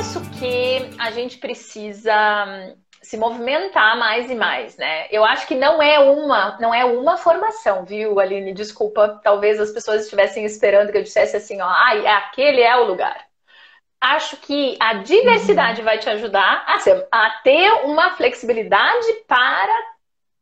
penso que a gente precisa hum, se movimentar mais e mais, né? Eu acho que não é uma, não é uma formação, viu, Aline? Desculpa, talvez as pessoas estivessem esperando que eu dissesse assim, ó, ah, aquele é o lugar. Acho que a diversidade uhum. vai te ajudar a, ser, a ter uma flexibilidade para,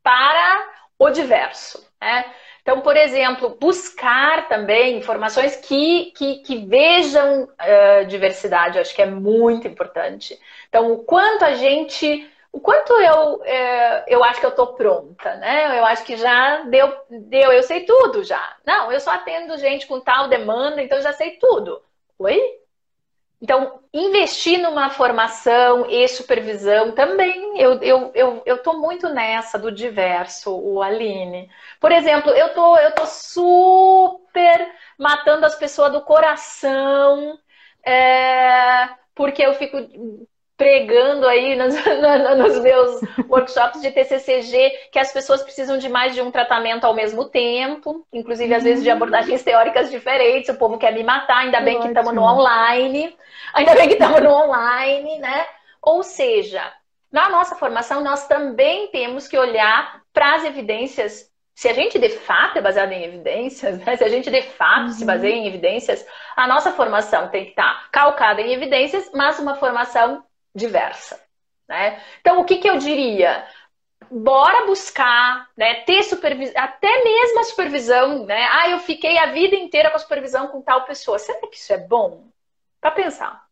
para o diverso, né? Então, por exemplo, buscar também informações que, que, que vejam uh, diversidade, acho que é muito importante. Então, o quanto a gente. O quanto eu, uh, eu acho que eu estou pronta, né? Eu acho que já deu, deu, eu sei tudo já. Não, eu só atendo gente com tal demanda, então já sei tudo. Oi? Então, investir numa formação e supervisão também, eu, eu, eu, eu tô muito nessa do diverso, o Aline. Por exemplo, eu tô, eu tô super matando as pessoas do coração, é, porque eu fico pregando aí nos, nos, meus workshops de TCCG que as pessoas precisam de mais de um tratamento ao mesmo tempo, inclusive às vezes de uhum. abordagens teóricas diferentes. O povo quer me matar, ainda bem que estamos no online, ainda bem que estamos no online, né? Ou seja, na nossa formação nós também temos que olhar para as evidências. Se a gente de fato é baseado em evidências, né? se a gente de fato uhum. se baseia em evidências, a nossa formação tem que estar calcada em evidências, mas uma formação diversa. Né? Então, o que, que eu diria? Bora buscar, né, ter supervisão, até mesmo a supervisão, né? Ah, eu fiquei a vida inteira com a supervisão com tal pessoa. Será que isso é bom? Para pensar.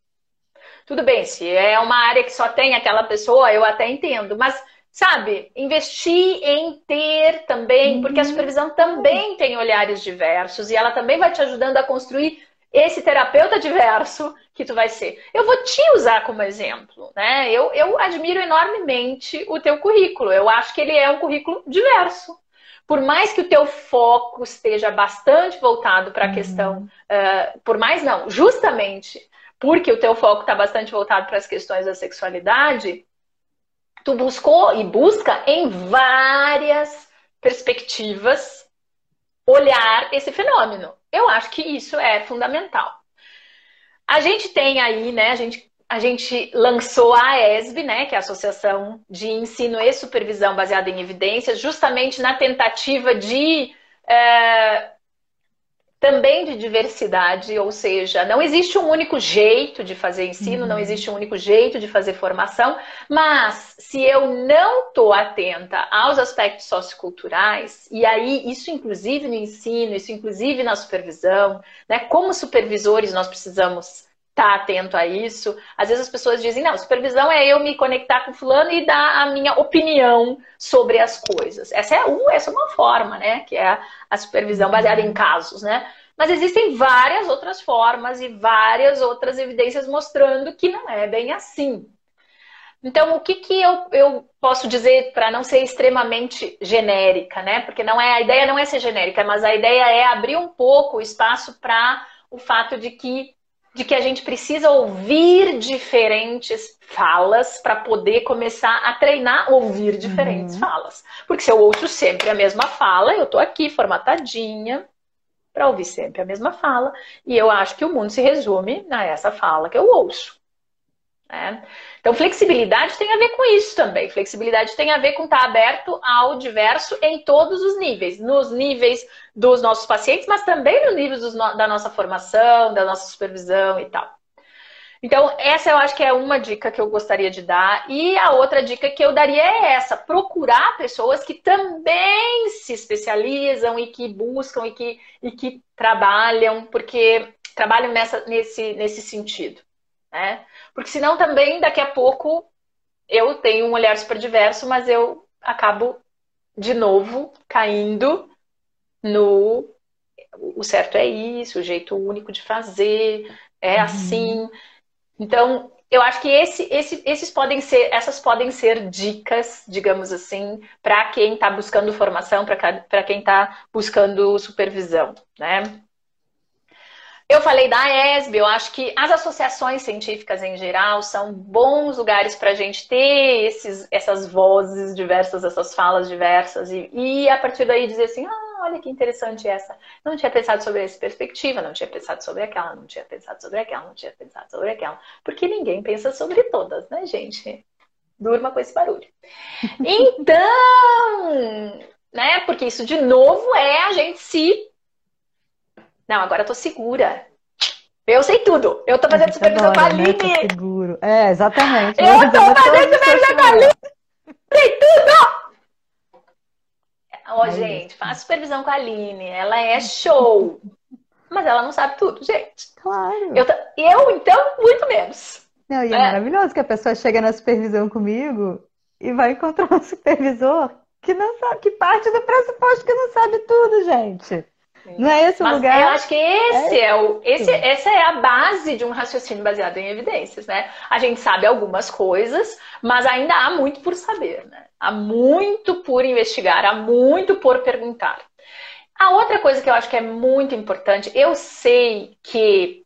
Tudo bem, se é uma área que só tem aquela pessoa, eu até entendo, mas sabe, investir em ter também, porque a uhum. supervisão também tem olhares diversos e ela também vai te ajudando a construir esse terapeuta diverso que tu vai ser. Eu vou te usar como exemplo, né? Eu, eu admiro enormemente o teu currículo. Eu acho que ele é um currículo diverso. Por mais que o teu foco esteja bastante voltado para a uhum. questão, uh, por mais não, justamente porque o teu foco está bastante voltado para as questões da sexualidade, tu buscou e busca em várias perspectivas olhar esse fenômeno. Eu acho que isso é fundamental. A gente tem aí, né, a gente, a gente lançou a ESB, né, que é a Associação de Ensino e Supervisão Baseada em Evidências, justamente na tentativa de é, também de diversidade, ou seja, não existe um único jeito de fazer ensino, uhum. não existe um único jeito de fazer formação, mas se eu não estou atenta aos aspectos socioculturais, e aí isso inclusive no ensino, isso inclusive na supervisão, né? Como supervisores nós precisamos estar tá atento a isso. Às vezes as pessoas dizem, não, supervisão é eu me conectar com fulano e dar a minha opinião sobre as coisas. Essa é, uma, essa é uma forma, né? Que é a supervisão baseada em casos, né? Mas existem várias outras formas e várias outras evidências mostrando que não é bem assim. Então, o que, que eu, eu posso dizer para não ser extremamente genérica, né? Porque não é a ideia não é ser genérica, mas a ideia é abrir um pouco o espaço para o fato de que de que a gente precisa ouvir diferentes falas para poder começar a treinar ouvir diferentes uhum. falas. Porque se eu ouço sempre a mesma fala, eu estou aqui formatadinha para ouvir sempre a mesma fala, e eu acho que o mundo se resume a essa fala que eu ouço. Né? Então, flexibilidade tem a ver com isso também. Flexibilidade tem a ver com estar aberto ao diverso em todos os níveis, nos níveis dos nossos pacientes, mas também nos níveis dos, da nossa formação, da nossa supervisão e tal. Então, essa eu acho que é uma dica que eu gostaria de dar. E a outra dica que eu daria é essa: procurar pessoas que também se especializam e que buscam e que, e que trabalham, porque trabalham nessa, nesse, nesse sentido. Né? Porque senão também daqui a pouco eu tenho um olhar super diverso, mas eu acabo de novo caindo no o certo é isso, o jeito único de fazer, é uhum. assim. Então, eu acho que esse, esse, esses podem ser, essas podem ser dicas, digamos assim, para quem está buscando formação, para quem está buscando supervisão, né? Eu falei da ESB, eu acho que as associações científicas em geral são bons lugares para a gente ter esses, essas vozes diversas, essas falas diversas, e, e a partir daí dizer assim, ah, olha que interessante essa. Não tinha pensado sobre essa perspectiva, não tinha pensado sobre aquela, não tinha pensado sobre aquela, não tinha pensado sobre aquela. Porque ninguém pensa sobre todas, né, gente? Durma com esse barulho. Então, né? Porque isso de novo é a gente se. Não, agora eu tô segura. Eu sei tudo. Eu tô fazendo supervisão com a? Aline. Né? seguro. É, exatamente. Eu tô fazendo supervisão com a Aline. Sei tudo! Ó, oh, gente, faz supervisão com a Aline. Ela é show. Mas ela não sabe tudo, gente. Claro. Eu, eu então, muito menos. Não, e é, é maravilhoso que a pessoa chega na supervisão comigo e vai encontrar um supervisor que não sabe, que parte do pressuposto que não sabe tudo, gente. Não é esse o Mas lugar? Eu acho que esse é, é o, esse, essa é a base de um raciocínio baseado em evidências, né? A gente sabe algumas coisas, mas ainda há muito por saber, né? Há muito por investigar, há muito por perguntar. A outra coisa que eu acho que é muito importante, eu sei que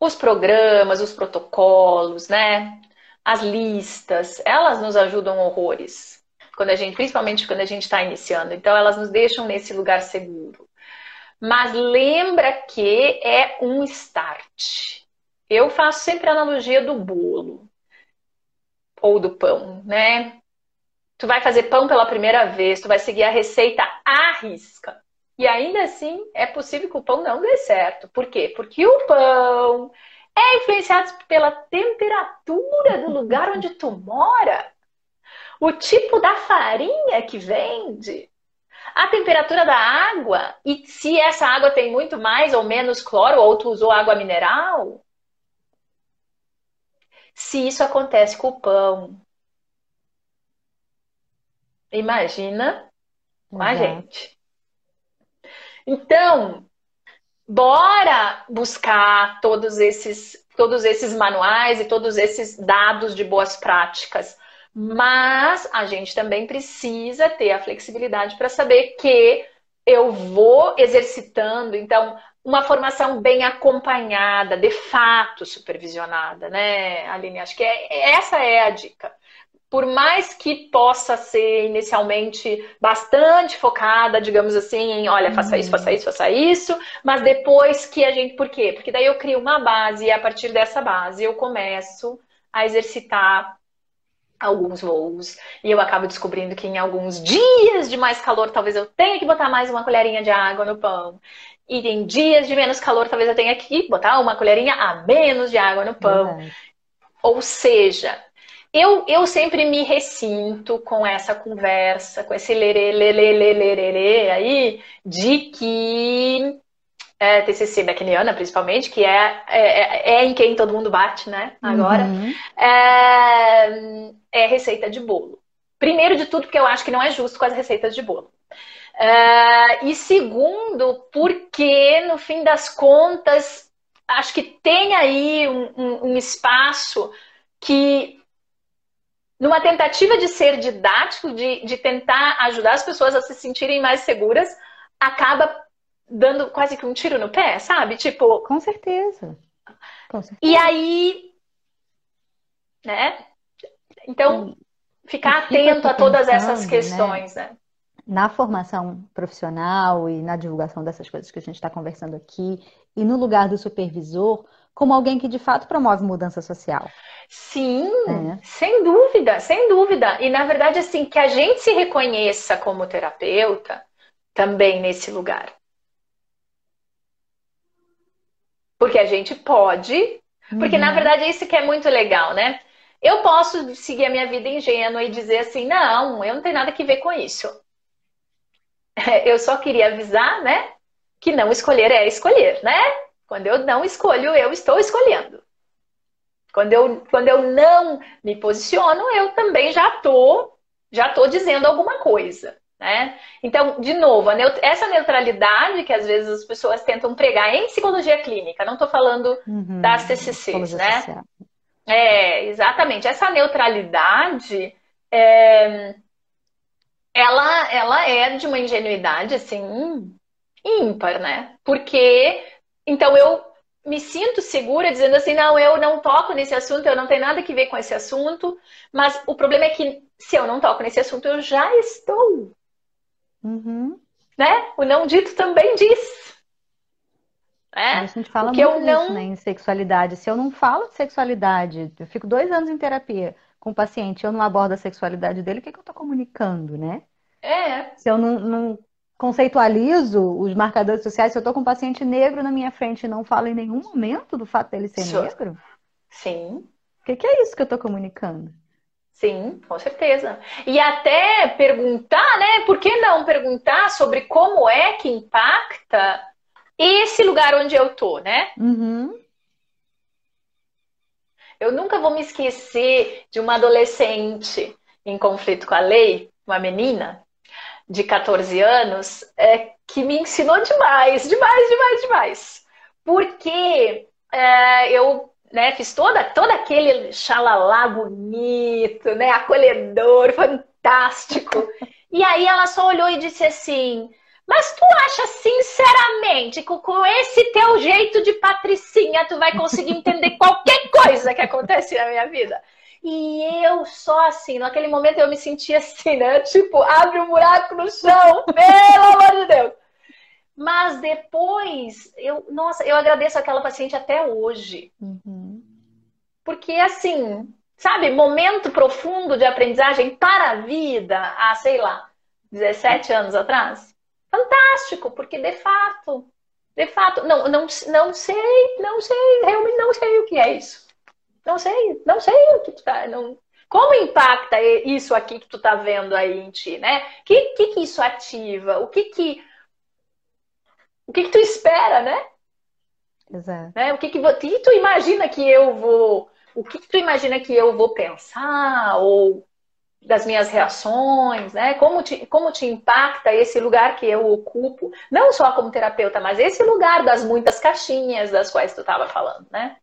os programas, os protocolos, né? As listas, elas nos ajudam horrores. Quando a gente, principalmente quando a gente está iniciando. Então, elas nos deixam nesse lugar seguro. Mas lembra que é um start. Eu faço sempre a analogia do bolo ou do pão, né? Tu vai fazer pão pela primeira vez, tu vai seguir a receita à risca. E ainda assim, é possível que o pão não dê certo. Por quê? Porque o pão é influenciado pela temperatura do lugar onde tu mora, o tipo da farinha que vende, a temperatura da água e se essa água tem muito mais ou menos cloro ou tu usou água mineral. Se isso acontece com o pão, imagina com a gente. Então, bora buscar todos esses, todos esses manuais e todos esses dados de boas práticas. Mas a gente também precisa ter a flexibilidade para saber que eu vou exercitando, então, uma formação bem acompanhada, de fato supervisionada, né, Aline? Acho que é, essa é a dica por mais que possa ser inicialmente bastante focada, digamos assim, em olha, faça isso, faça isso, faça isso, mas depois que a gente. Por quê? Porque daí eu crio uma base e a partir dessa base eu começo a exercitar alguns voos e eu acabo descobrindo que em alguns dias de mais calor talvez eu tenha que botar mais uma colherinha de água no pão. E em dias de menos calor talvez eu tenha que botar uma colherinha a menos de água no pão. Ou seja, eu, eu sempre me ressinto com essa conversa, com esse lerê, lerê, lerê, lerê aí, de que é, TCC Beckniana, principalmente, que é, é, é, em quem todo mundo bate, né, agora, uhum. é, é receita de bolo. Primeiro de tudo, porque eu acho que não é justo com as receitas de bolo. Uh, e segundo, porque no fim das contas, acho que tem aí um, um, um espaço que numa tentativa de ser didático, de, de tentar ajudar as pessoas a se sentirem mais seguras, acaba dando quase que um tiro no pé, sabe? Tipo. Com certeza. Com certeza. E aí. Né? Então, ficar atento a todas pensando, essas né? questões, né? né? Na formação profissional e na divulgação dessas coisas que a gente está conversando aqui, e no lugar do supervisor, como alguém que de fato promove mudança social. Sim, é. sem dúvida, sem dúvida. E na verdade, assim, que a gente se reconheça como terapeuta também nesse lugar. Porque a gente pode, porque uhum. na verdade é isso que é muito legal, né? Eu posso seguir a minha vida ingênua e dizer assim: não, eu não tenho nada que ver com isso. Eu só queria avisar, né? Que não escolher é escolher, né? Quando eu não escolho, eu estou escolhendo. Quando eu, quando eu não me posiciono, eu também já tô, já tô dizendo alguma coisa. Né? Então, de novo, neut essa neutralidade que às vezes as pessoas tentam pregar em psicologia clínica, não estou falando uhum, das TCCs, né? Social. É, exatamente. Essa neutralidade, é, ela, ela é de uma ingenuidade, assim, ímpar, né? Porque, então, eu me sinto segura dizendo assim, não, eu não toco nesse assunto, eu não tenho nada que ver com esse assunto, mas o problema é que se eu não toco nesse assunto, eu já estou. Uhum. Né? O não dito também diz. É? A gente fala Porque muito eu não... né, em sexualidade. Se eu não falo de sexualidade, eu fico dois anos em terapia com o paciente, eu não abordo a sexualidade dele, o que, é que eu estou comunicando, né? É. Se eu não, não conceitualizo os marcadores sociais, se eu estou com um paciente negro na minha frente e não falo em nenhum momento do fato dele ser negro, Sim. O que, que é isso que eu estou comunicando? Sim, com certeza. E até perguntar, né? Por que não perguntar sobre como é que impacta esse lugar onde eu tô, né? Uhum. Eu nunca vou me esquecer de uma adolescente em conflito com a lei, uma menina de 14 anos, é, que me ensinou demais, demais, demais, demais. Porque é, eu né, fiz toda, todo aquele xalalá bonito, né, acolhedor, fantástico. E aí ela só olhou e disse assim: Mas tu acha sinceramente que com esse teu jeito de patricinha tu vai conseguir entender qualquer coisa que acontece na minha vida? E eu só assim, naquele momento eu me sentia assim, né? Tipo, abre um buraco no chão, pelo amor de Deus. Mas depois, eu, nossa, eu agradeço aquela paciente até hoje. Uhum. Porque, assim, sabe, momento profundo de aprendizagem para a vida, há, sei lá, 17 anos atrás. Fantástico, porque de fato, de fato, não, não, não sei, não sei, realmente não sei o que é isso. Não sei, não sei o que tu tá. Não... Como impacta isso aqui que tu tá vendo aí em ti, né? O que, que, que isso ativa? O que que o que, que tu espera, né? Exato. Né? O que, que, que tu imagina que eu vou. O que, que tu imagina que eu vou pensar? Ou das minhas reações, né? Como te, como te impacta esse lugar que eu ocupo, não só como terapeuta, mas esse lugar das muitas caixinhas das quais tu estava falando, né?